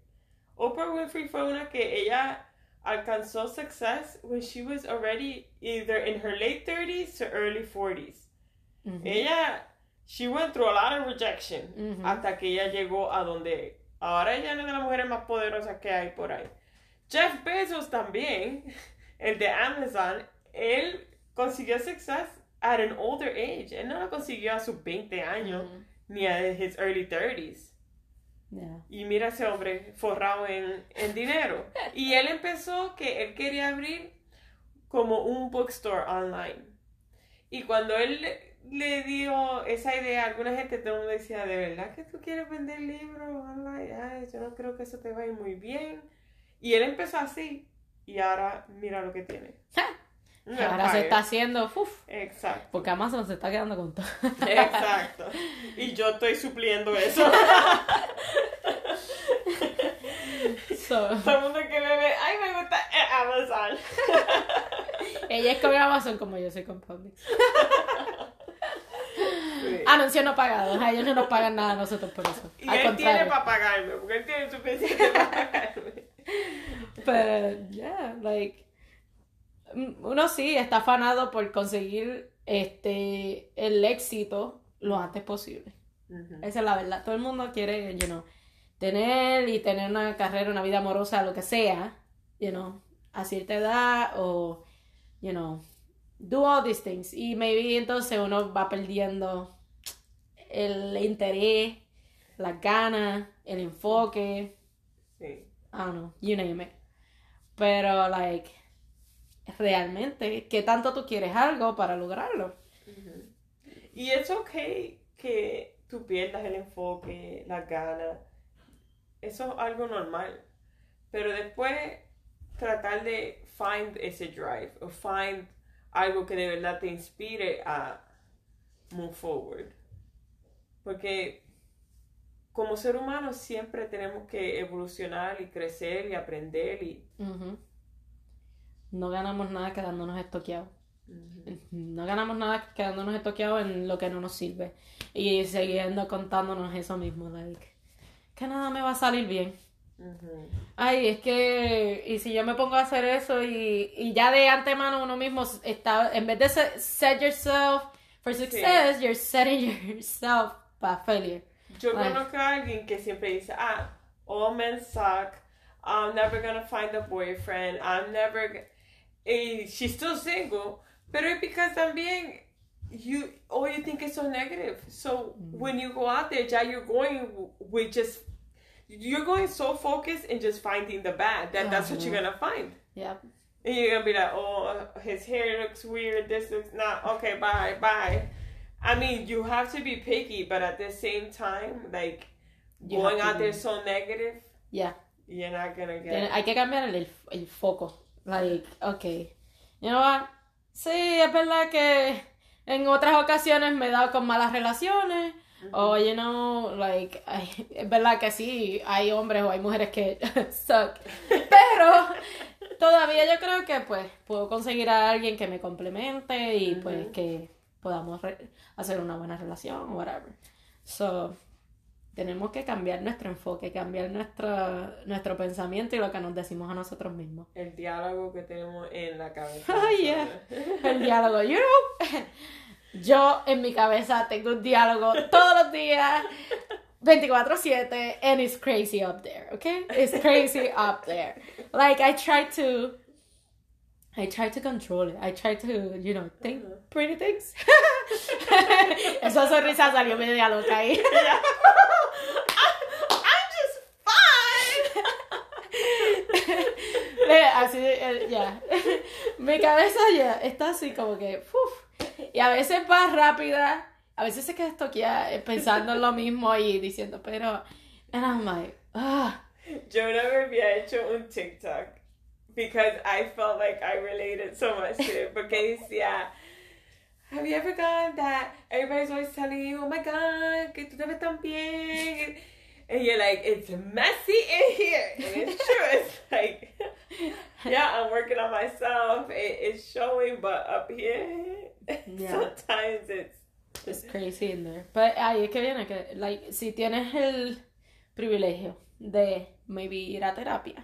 Speaker 1: Oprah Winfrey fue una que ella alcanzó success when she was already either in her late 30s to early 40s.
Speaker 2: Ujú.
Speaker 1: Ella she went through a lot of rejection
Speaker 2: Ujú.
Speaker 1: hasta que ella llegó a donde Ahora ella es una de las mujeres más poderosas que hay por ahí. Jeff Bezos también, el de Amazon, él consiguió success at an older age. Él no lo consiguió a sus 20 años
Speaker 2: Ujú.
Speaker 1: ni a his early 30s.
Speaker 2: Yeah.
Speaker 1: Y mira ese hombre forrado en, en dinero. Y él empezó que él quería abrir como un bookstore online. Y cuando él le, le dio esa idea a alguna gente, todo el mundo decía, ¿de verdad que tú quieres vender libros online? Ay, yo no creo que eso te va a ir muy bien. Y él empezó así. Y ahora mira lo que tiene. Un
Speaker 2: Ahora se está haciendo, uf,
Speaker 1: Exacto.
Speaker 2: porque Amazon se está quedando con todo.
Speaker 1: Exacto. Y yo estoy supliendo eso.
Speaker 2: So,
Speaker 1: Todo el mundo que me ve, ay, me gusta eh, Amazon.
Speaker 2: ella es con Amazon como yo soy con Publix.
Speaker 1: Sí.
Speaker 2: Anuncios no pagados, a ellos no nos pagan nada a nosotros por eso.
Speaker 1: Y
Speaker 2: Al
Speaker 1: él tiene
Speaker 2: contrario.
Speaker 1: para pagarme, porque él tiene suficiente para pagarme.
Speaker 2: Pero, yeah, like, uno sí está afanado por conseguir este el éxito lo antes posible. Esa es la verdad. Todo el mundo quiere, you know, tener y tener una carrera, una vida amorosa, lo que sea, you know, a cierta edad o, you know, do all these things. Y maybe entonces uno va perdiendo el interés, las ganas, el enfoque,
Speaker 1: Sí.
Speaker 2: I don't know, you name it. Pero, like, realmente, ¿qué tanto tú quieres algo para lograrlo?
Speaker 1: Y es ok que tú pierdas el enfoque, las ganas. Eso es algo normal. Pero después tratar de find ese drive o find algo que de verdad te inspire a move forward. Porque como ser humano siempre tenemos que evolucionar y crecer y aprender y.
Speaker 2: No ganamos nada quedándonos estoqueados.
Speaker 1: Ujú.
Speaker 2: No ganamos nada quedándonos estoqueados en lo que no nos sirve. Y siguiendo contándonos eso mismo, like, que nada me va a salir bien. Ay, es que, y si yo me pongo a hacer eso y, y ya de antemano uno mismo está, en vez de se- set yourself for success, you're setting yourself para failure.
Speaker 1: Yo conozco a alguien que siempre dice, ah, all men suck, I'm never gonna find a boyfriend, I'm never... g-" she's still single, pero es because también you, all you think is so negative. So mm-hmm. when you go out there, ya you're going with just, you're going so focused in just finding the bad, that that's what you're uh-huh. gonna find.
Speaker 2: Yeah.
Speaker 1: And you're gonna be like, oh, his hair looks weird. This looks not okay. Bye, bye. I mean, you have to be picky, but at the same time, like
Speaker 2: You
Speaker 1: going out there so negative,
Speaker 2: Yeah.
Speaker 1: you're not gonna get.
Speaker 2: Hay que cambiar el, el foco. Like, okay. You know what? Sí, es verdad que en otras ocasiones me he dado con malas relaciones. O, you know, like, es verdad que sí, hay hombres o hay mujeres que suck. Pero todavía yo creo que, pues, puedo conseguir a alguien que me complemente y, pues, que podamos hacer una buena relación o whatever. So, tenemos que cambiar nuestro enfoque, cambiar nuestro, nuestro pensamiento y lo que nos decimos a nosotros mismos.
Speaker 1: El diálogo que tenemos en la cabeza.
Speaker 2: Oh, yeah. El diálogo, you know, yo en mi cabeza tengo un diálogo todos los días, 24/7, and it's crazy up there, okay? It's crazy up there. Like I try to, I try to control it. I try to, you know, think pretty things. Esa sonrisa salió media loca ahí.
Speaker 1: I'm just fine.
Speaker 2: Así, eh, ya. Mi cabeza ya está así como que, uf. Y a veces va rápida, a veces se queda estoqueada eh, pensando en lo mismo y diciendo, pero, and I'm like, ah,
Speaker 1: Yo una vez había hecho un TikTok because I felt like I related so much to it. Porque yeah. have you ever gone that everybody's always telling you, oh my god, que tú te ves tan bien. And you're like, it's messy in here. And it's true. It's like, yeah, I'm working on myself. It, it's showing, but up here,
Speaker 2: Yeah.
Speaker 1: sometimes it's.
Speaker 2: it's crazy in there. But ahí es que viene que, like, si tienes el privilegio de maybe ir a terapia,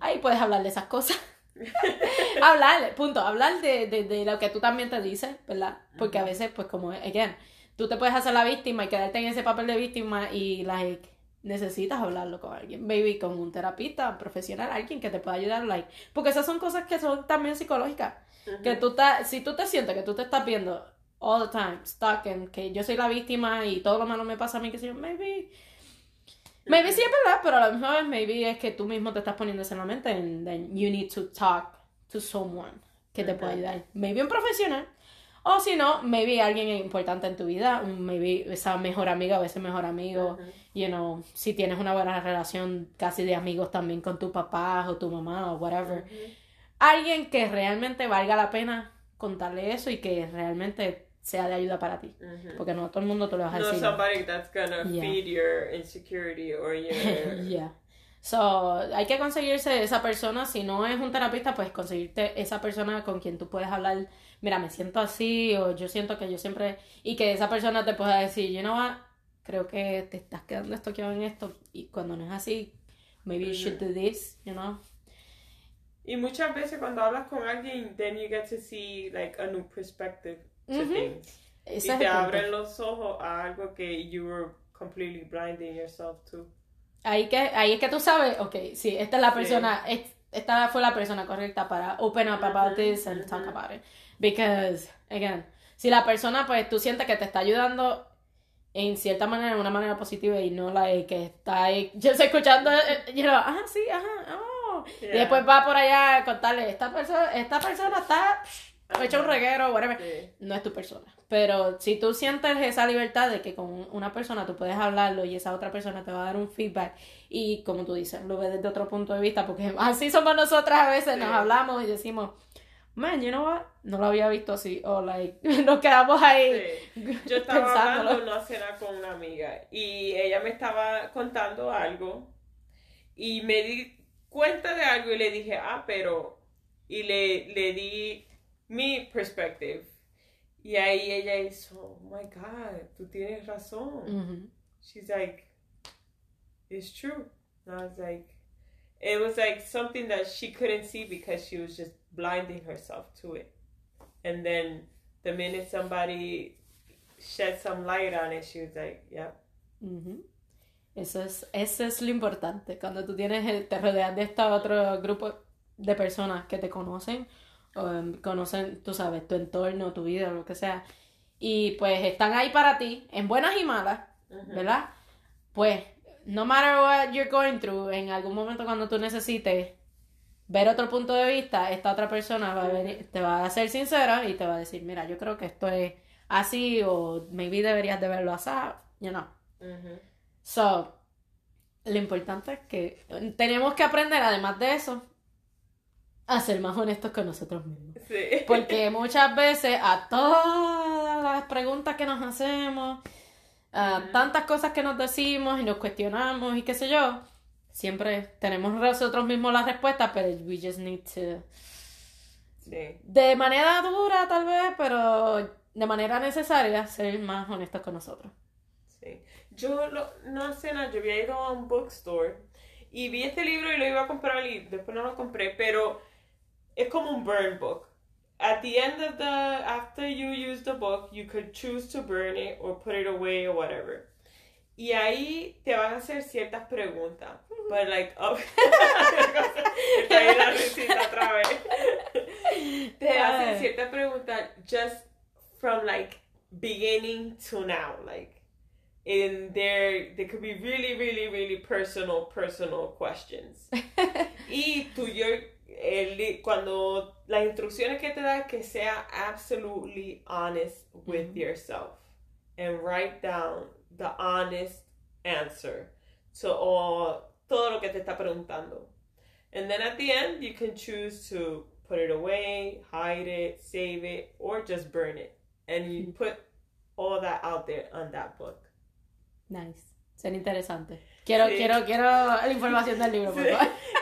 Speaker 2: Ahí puedes hablar de esas cosas. hablar, punto, hablar de, de, de lo que tú también te dices, ¿verdad? Porque a veces, pues como, again, tú te puedes hacer la víctima y quedarte en ese papel de víctima y, like, necesitas hablarlo con alguien, maybe con un terapista profesional, alguien que te pueda ayudar, like, porque esas son cosas que son también psicológicas, que tú estás, si tú te sientes que tú te estás viendo all the time, stuck en que yo soy la víctima y todo lo malo me pasa a mí, que si yo, maybe, maybe sí es verdad, pero a misma vez, maybe es que tú mismo te estás poniendo en la mente and then you need to talk to someone que te pueda ayudar, maybe un profesional, o si no, maybe alguien importante en tu vida, maybe esa mejor amiga o ese mejor amigo, you know, si tienes una buena relación casi de amigos también con tu papá o tu mamá o whatever. Alguien que realmente valga la pena contarle eso y que realmente sea de ayuda para ti. Porque no todo el mundo te lo va a decir.
Speaker 1: No somebody that's gonna feed your insecurity or your...
Speaker 2: yeah. So, hay que conseguirse esa persona, si no es un terapista, pues conseguirte esa persona con quien tú puedes hablar mira, me siento así o yo siento que yo siempre... Y que esa persona te pueda decir, you know what, creo que te estás quedando estoqueado en esto y cuando no es así, maybe you should do this, you know.
Speaker 1: Y muchas veces cuando hablas con alguien, then you get to see like a new perspective to things. y te abren los ojos a algo que you were completely blinding yourself to.
Speaker 2: Ahí, que, ahí es que tú sabes, ok, sí, esta es la persona, esta fue la persona correcta para open up about this and talk about it. Because, again, si la persona, pues tú sientes que te está ayudando en cierta manera, en una manera positiva y no la que está ahí, yo estoy escuchando, eh, eh, yo ah, sí, ajá, oh. Y después va por allá a contarle, esta persona, esta persona está hecho un reguero, whatever. No es tu persona. Pero si tú sientes esa libertad de que con una persona tú puedes hablarlo y esa otra persona te va a dar un feedback y como tú dices, lo ves desde otro punto de vista, porque así somos nosotras a veces, nos hablamos y decimos, man, you know what? No lo había visto así. O, like, nos quedamos ahí.
Speaker 1: Yo estaba hablando una cena con una amiga y ella me estaba contando algo y me di cuenta de algo y le dije, ah, pero. Y le, le di mi perspective. Y ahí ella hizo, oh my God, tú tienes razón. She's like, it's true. And I was like, it was like something that she couldn't see because she was just blinding herself to it. And then the minute somebody shed some light on it, she was like, yeah.
Speaker 2: Eso es, eso es lo importante. Cuando tú tienes, el, te rodeas de este otro grupo de personas que te conocen, em, conocen, tú sabes, tu entorno, tu vida, lo que sea, y pues están ahí para ti, en buenas y malas, ¿verdad? Pues, no matter what you're going through, en algún momento cuando tú necesites ver otro punto de vista, esta otra persona va a venir, te va a ser sincera y te va a decir, mira, yo creo que esto es así o maybe deberías de verlo así, you know. So, lo importante es que tenemos que aprender, además de eso, a ser más honestos con nosotros mismos. Sí. Porque muchas veces a todas las preguntas que nos hacemos, a tantas cosas que nos decimos y nos cuestionamos y qué sé yo, siempre tenemos nosotros mismos la respuesta, pero we just need to... Sí. De manera dura tal vez, pero de manera necesaria ser más honestos con nosotros.
Speaker 1: Sí. Yo lo, no sé nada, yo había ido a un bookstore y vi este libro y lo iba a comprar y después no lo compré, pero es como un burn book. At the end of the, after you use the book, you could choose to burn it or put it away or whatever. Y ahí te van a hacer ciertas preguntas. But like, oh, la risita otra vez. te ah. hacen ciertas preguntas just from like beginning to now, like in there, they could be really, really, really personal, personal questions. y tú, yo, el, cuando las instrucciones que te da que sea absolutely honest with yourself and write down the honest answer to all todo lo que te está preguntando. And then at the end, you can choose to put it away, hide it, save it, or just burn it. And you put all that out there on that book.
Speaker 2: Nice. Ser interesante. Quiero, quiero, quiero la información del libro, sí.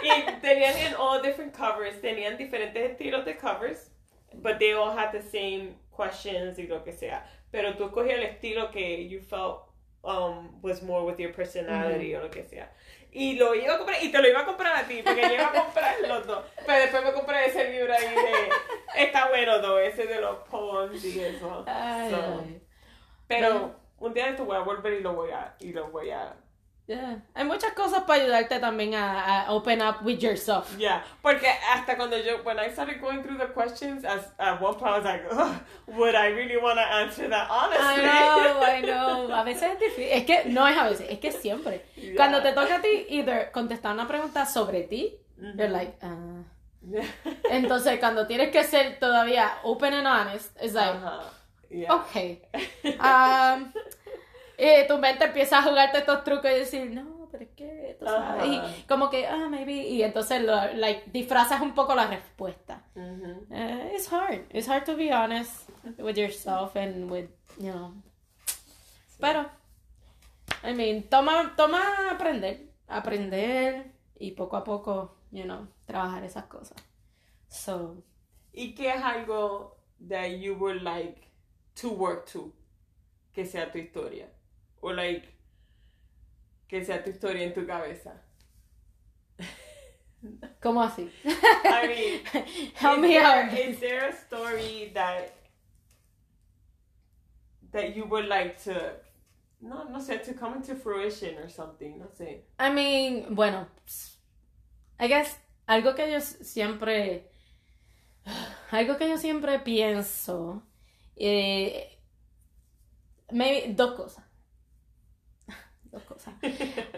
Speaker 1: Y tenían en all different covers, tenían diferentes estilos de covers, but they all had the same questions y lo que sea. Pero tú cogías el estilo que you felt um, was more with your personality o lo que sea. Y lo iba a comprar, y te lo iba a comprar a ti, porque yo iba a comprar los dos. Pero después me compré ese libro ahí de. Está bueno, todo, ese de los poems y eso. Pero un día esto voy a volver y lo voy a, y lo voy a
Speaker 2: Yeah. Hay muchas cosas para ayudarte también a, a open up with yourself.
Speaker 1: Yeah, porque hasta cuando yo, when I started going through the questions, as, at one point I was like, "Ugh, would I really want to answer that honestly?
Speaker 2: I know, I know. A veces es difícil. Es que no es a veces, es que siempre.
Speaker 1: Yeah.
Speaker 2: Cuando te toca a ti, either contestar una pregunta sobre ti,
Speaker 1: Mm-hmm.
Speaker 2: you're like, ah. Entonces, cuando tienes que ser todavía open and honest, it's like,
Speaker 1: Ajá, yeah.
Speaker 2: okay. Um, y tu mente empieza a jugarte estos trucos y decir, no, pero es que, tú sabes.
Speaker 1: Ajá.
Speaker 2: Y como que, ah, maybe. Y entonces, lo, like, disfrazas un poco la respuesta.
Speaker 1: Mhm.
Speaker 2: Eh, it's hard. It's hard to be honest with yourself and with, you know. Pero, I mean, toma, toma aprender. Aprender y poco a poco, you know, trabajar esas cosas. So,
Speaker 1: ¿Y qué es algo that you would like to work to? Que sea tu historia. O like, que sea tu historia en tu cabeza.
Speaker 2: ¿cómo así?
Speaker 1: I mean,
Speaker 2: Help me
Speaker 1: there,
Speaker 2: out.
Speaker 1: Is there a story that that you would like to no no sé to come into fruition or something? No sé.
Speaker 2: I mean, bueno, I guess algo que yo siempre, algo que yo siempre pienso, eh, maybe, dos cosas. Dos cosas. I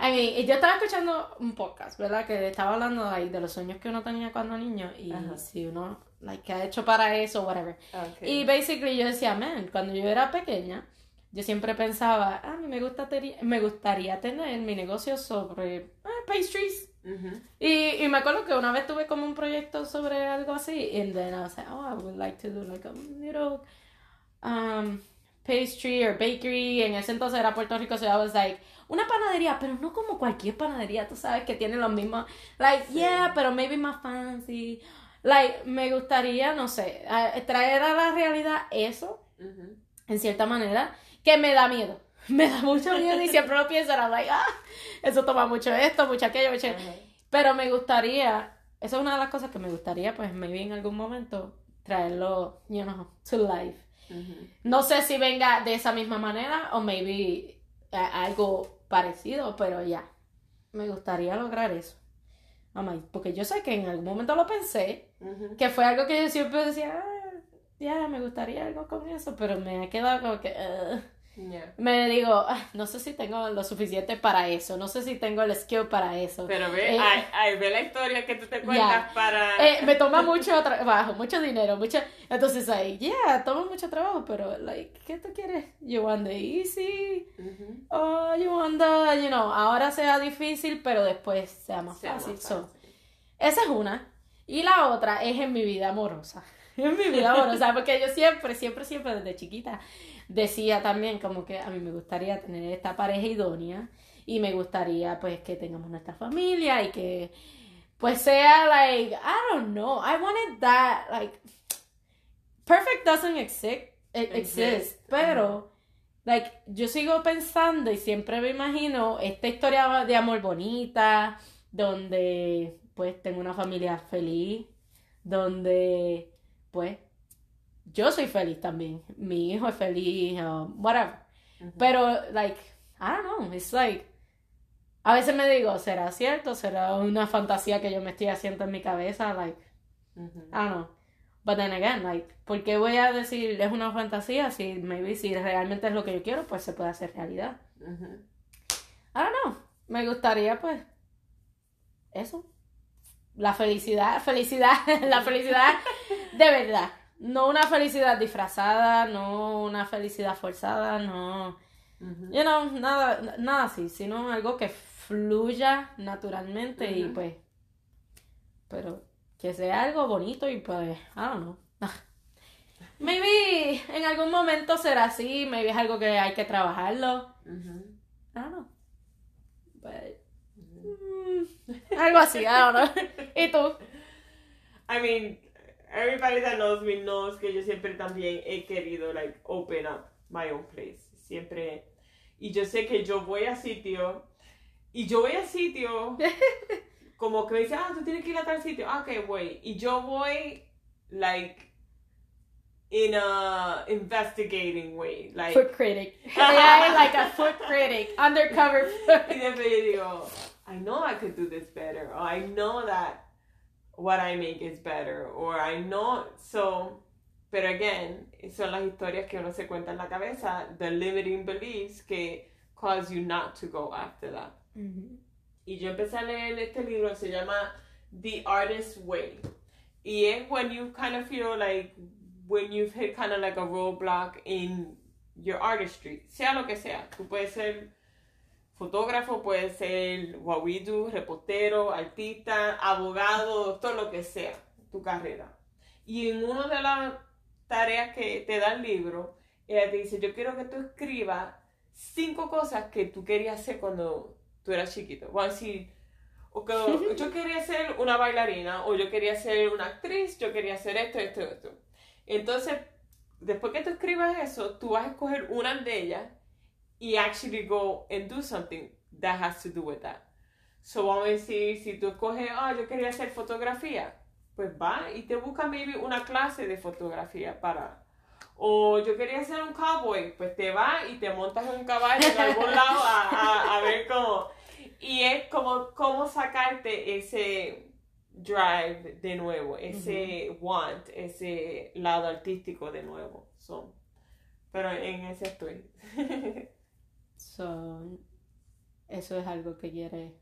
Speaker 2: mean, yo estaba escuchando un podcast, ¿verdad? Que estaba hablando like, de los sueños que uno tenía cuando niño y
Speaker 1: Ajá.
Speaker 2: si uno, like, que ha hecho para eso, whatever.
Speaker 1: Okay.
Speaker 2: Y basically yo decía, man, cuando yo era pequeña, yo siempre pensaba, a mí me, gusta me gustaría tener mi negocio sobre eh, pastries.
Speaker 1: Mhm.
Speaker 2: Y, y me acuerdo que una vez tuve como un proyecto sobre algo así, and then I was like, oh, I would like to do like a little um, pastry or bakery. En ese entonces era Puerto Rico, so I was like, una panadería, pero no como cualquier panadería, tú sabes, que tiene los mismos, like,
Speaker 1: Sí.
Speaker 2: yeah, pero maybe más fancy. Like, me gustaría, no sé, traer a la realidad eso, en cierta manera, que me da miedo. Me da mucho miedo y siempre lo pienso, I'm like, ah, eso toma mucho esto, mucho aquello, mucho... Pero me gustaría, esa es una de las cosas que me gustaría, pues, maybe en algún momento traerlo, you know, to life. No sé si venga de esa misma manera o maybe eh, algo parecido, pero ya, me gustaría lograr eso. Mamá, porque yo sé que en algún momento lo pensé, que fue algo que yo siempre decía, ah, ya, me gustaría algo con eso, pero me ha quedado como que... "Ugh".
Speaker 1: Yeah.
Speaker 2: me digo, "Ah, no sé si tengo lo suficiente para eso, no sé si tengo el skill para eso.
Speaker 1: Pero ve,
Speaker 2: Eh,
Speaker 1: ay, ay, ve la historia que tú te cuentas
Speaker 2: Ya.
Speaker 1: para
Speaker 2: Eh, me toma mucho trabajo, mucho dinero, mucho... Entonces ahí, yeah, toma mucho trabajo, pero, like, ¿qué tú quieres? You want the easy,
Speaker 1: Mhm.
Speaker 2: or you want the, you know, ahora sea difícil, pero después sea más
Speaker 1: Sea
Speaker 2: fácil.
Speaker 1: más
Speaker 2: So, esa es una. Y la otra es en mi vida amorosa. En mi vida amorosa, porque yo siempre, siempre, siempre desde chiquita decía también como que a mí me gustaría tener esta pareja idónea y me gustaría pues que tengamos nuestra familia y que pues sea like, I don't know, I wanted that, like, perfect doesn't exist,
Speaker 1: Exist.
Speaker 2: exist. Pero like, yo sigo pensando y siempre me imagino esta historia de amor bonita, donde pues tengo una familia feliz, donde pues yo soy feliz también, mi hijo es feliz, uh, whatever. Pero like, I don't know, it's like a veces me digo, ¿será cierto? ¿Será una fantasía que yo me estoy haciendo en mi cabeza? Like,
Speaker 1: Ujú.
Speaker 2: I don't know. But then again, like, ¿por qué voy a decir es una fantasía si maybe si realmente es lo que yo quiero, pues se puede hacer realidad?
Speaker 1: Ujú.
Speaker 2: I don't know. Me gustaría, pues, eso. La felicidad, felicidad, la felicidad de verdad. No una felicidad disfrazada, no una felicidad forzada, no.
Speaker 1: Ujú.
Speaker 2: You know, nada, nada así, sino algo que fluya naturalmente y pues. Pero que sea algo bonito y pues, I don't know. Maybe en algún momento será así, maybe es algo que hay que trabajarlo.
Speaker 1: Ujú.
Speaker 2: I don't know. But, mm, algo así, I don't know. ¿Y tú?
Speaker 1: I mean, everybody that knows me knows que yo siempre también he querido, like, open up my own place. Siempre. Y yo sé que yo voy a sitio. Y yo voy a sitio. como que me dicen, ah, tú tienes que ir a tal sitio. Ah, ok, voy. Y yo voy, like. in a investigating way. Like,
Speaker 2: Food critic. AI like a food critic. Undercover
Speaker 1: y
Speaker 2: food.
Speaker 1: después yo digo, I know I could do this better, or I know that what I make is better, or I know, so, pero again, son las historias que uno se cuenta en la cabeza, the limiting beliefs que cause you not to go after that.
Speaker 2: Ujú.
Speaker 1: Y yo empecé a leer este libro, se llama The Artist's Way. Y es when you kind of feel like, when you've hit kind of like a roadblock in your artistry, sea lo que sea. Tú puedes ser fotógrafo, puedes ser do, reportero, artista, abogado, doctor, lo que sea, tu carrera. Y en una de las tareas que te da el libro, ella te dice, yo quiero que tú escribas cinco cosas que tú querías hacer cuando tú eras chiquito. Vamos a decir, o que yo quería ser una bailarina, o yo quería ser una actriz, yo quería hacer esto, esto, esto. Entonces, después que tú escribas eso, tú vas a escoger una de ellas y actually go and do something that has to do with that. So vamos a decir, si tú escoges, ah, yo quería hacer fotografía, pues va y te busca maybe una clase de fotografía para... O yo quería ser un cowboy, pues te vas y te montas en un caballo en algún lado a, a, a ver cómo... Y es como, cómo sacarte ese drive de nuevo, ese want, ese lado artístico de nuevo. So, pero en ese estoy.
Speaker 2: So, eso es algo que quiere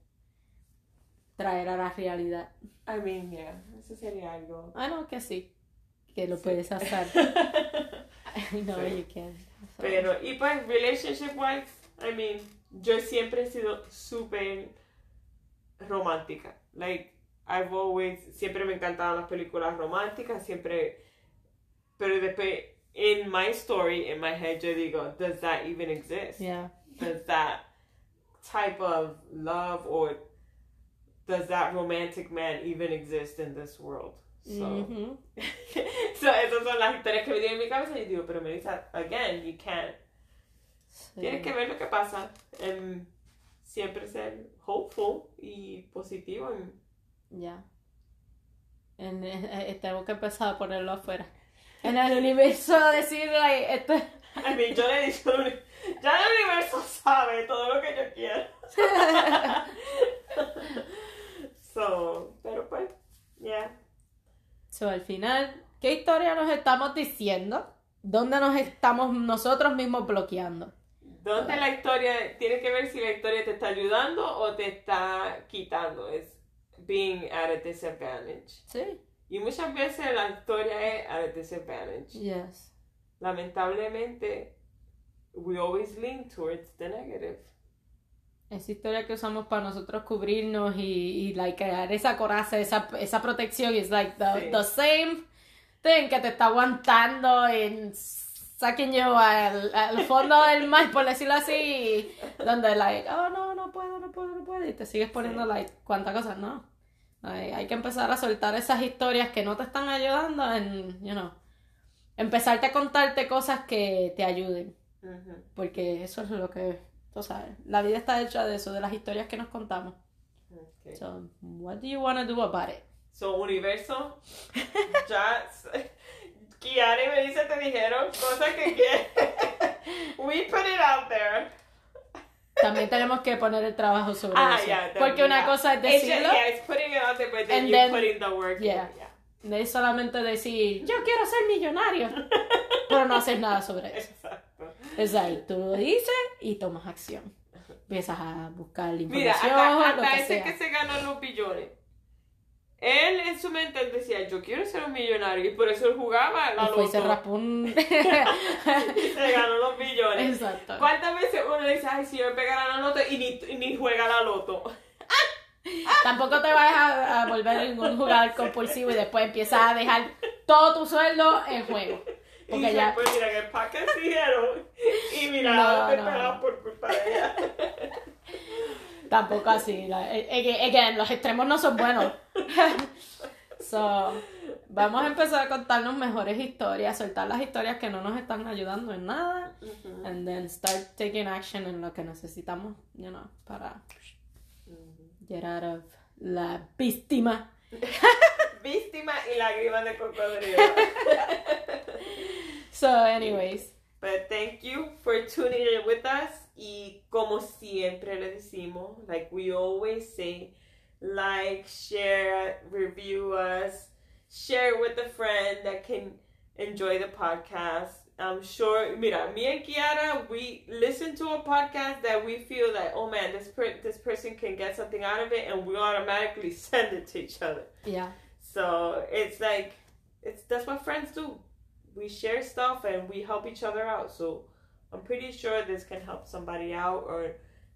Speaker 2: traer a la realidad.
Speaker 1: I mean, yeah, eso sería algo.
Speaker 2: Ah, no, que sí. Que lo
Speaker 1: Sí.
Speaker 2: puedes hacer. no,
Speaker 1: Sí.
Speaker 2: you can. So,
Speaker 1: Pero, y pues, relationship wise, I mean, yo siempre he sido súper romántica. Like, I've always, siempre me encantaban las películas románticas, siempre, pero después, in my story, in my head, yo digo, does that even exist?
Speaker 2: yeah.
Speaker 1: Does that type of love or does that romantic man even exist in this world? So,
Speaker 2: Ujú.
Speaker 1: so esas son las historias que me en mi cabeza y digo, pero Melissa, again, you can't.
Speaker 2: Sí.
Speaker 1: Tienes que ver lo que pasa. en siempre ser hopeful y positivo.
Speaker 2: Ya. En- eh, tengo que empezar a ponerlo afuera. En el universo decir, like, esto...
Speaker 1: I mean, yo le he dicho, ya el universo sabe todo lo que yo quiero. so, pero pues, yeah.
Speaker 2: So, al final, ¿qué historia nos estamos diciendo? ¿Dónde nos estamos nosotros mismos bloqueando?
Speaker 1: ¿Dónde la historia tiene que ver si la historia te está ayudando o te está quitando? Es being at a disadvantage.
Speaker 2: Sí.
Speaker 1: Y muchas veces la historia es at a disadvantage.
Speaker 2: Yes.
Speaker 1: Lamentablemente, we always lean towards the negative.
Speaker 2: Esa historia que usamos para nosotros cubrirnos y, y like, crear esa coraza, esa, esa protección, es like the,
Speaker 1: Sí.
Speaker 2: the same thing que te está aguantando en saquen yo al, al fondo del mar, por decirlo así, donde like, oh no, no puedo, no puedo, no puedo, y te sigues poniendo
Speaker 1: Sí.
Speaker 2: like, cuántas cosas, no. Hay, hay que empezar a soltar esas historias que no te están ayudando en, you know, empezarte a contarte cosas que te ayuden. Porque eso es lo que, tú sabes, la vida está hecha de eso, de las historias que nos contamos.
Speaker 1: Okay.
Speaker 2: So, what do you want to do about it?
Speaker 1: So, universo, ya, Kiara y Melissa te dijeron cosas que. We put it out there.
Speaker 2: También tenemos que poner el trabajo sobre
Speaker 1: Ah,
Speaker 2: eso.
Speaker 1: yeah,
Speaker 2: Porque
Speaker 1: también,
Speaker 2: una
Speaker 1: yeah.
Speaker 2: cosa es
Speaker 1: It's just-
Speaker 2: decirlo,
Speaker 1: yeah, it's putting it out there, but then you're
Speaker 2: then-
Speaker 1: putting the work in,
Speaker 2: yeah.
Speaker 1: yeah.
Speaker 2: no es solamente decir, yo quiero ser millonario, pero no hacer nada sobre eso.
Speaker 1: Exacto.
Speaker 2: Ahí, tú lo dices y tomas acción. Empiezas a buscar la
Speaker 1: Mira,
Speaker 2: información,
Speaker 1: hasta,
Speaker 2: lo
Speaker 1: hasta
Speaker 2: que
Speaker 1: ese
Speaker 2: sea.
Speaker 1: que se ganó los billones. Él en su mente él decía, yo quiero ser un millonario. Y por eso él jugaba la
Speaker 2: fue y se
Speaker 1: loto.
Speaker 2: un...
Speaker 1: Y se ganó los billones.
Speaker 2: Exacto.
Speaker 1: ¿Cuántas veces uno dice, ay, si yo me pegara la loto y ni, y ni juega la loto?
Speaker 2: Tampoco te vayas a, a volver un jugador compulsivo y después empiezas a dejar todo tu sueldo en juego.
Speaker 1: Y
Speaker 2: Porque ya...
Speaker 1: después, mira, que el podcast dijeron. Y mira,
Speaker 2: No, no,
Speaker 1: por culpa de ella.
Speaker 2: Tampoco así. eh, again, los extremos no son buenos. so, vamos a empezar a contarnos mejores historias, soltar las historias que no nos están ayudando en nada,
Speaker 1: Ujú.
Speaker 2: and then start taking action en lo que necesitamos, you know, para get out of la víctima.
Speaker 1: Víctima y lágrimas de cocodrilo.
Speaker 2: So, anyways.
Speaker 1: But thank you for tuning in with us. Y como siempre le decimos, like we always say, like, share, review us, share with a friend that can enjoy the podcast. I'm sure, mira, me and Kiara, we listen to a podcast that we feel like, oh man, this per- this person can get something out of it, and we automatically send it to each other.
Speaker 2: Yeah.
Speaker 1: So it's like, it's that's what friends do. We share stuff and we help each other out. So I'm pretty sure this can help somebody out or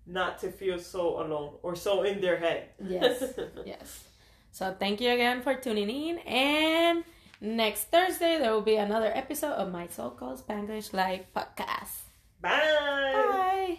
Speaker 1: not to feel so alone or so in their head.
Speaker 2: Yes. yes. So thank you again for tuning in and next Thursday there will be another episode of my so called Spanglish Life podcast.
Speaker 1: Bye.
Speaker 2: Bye.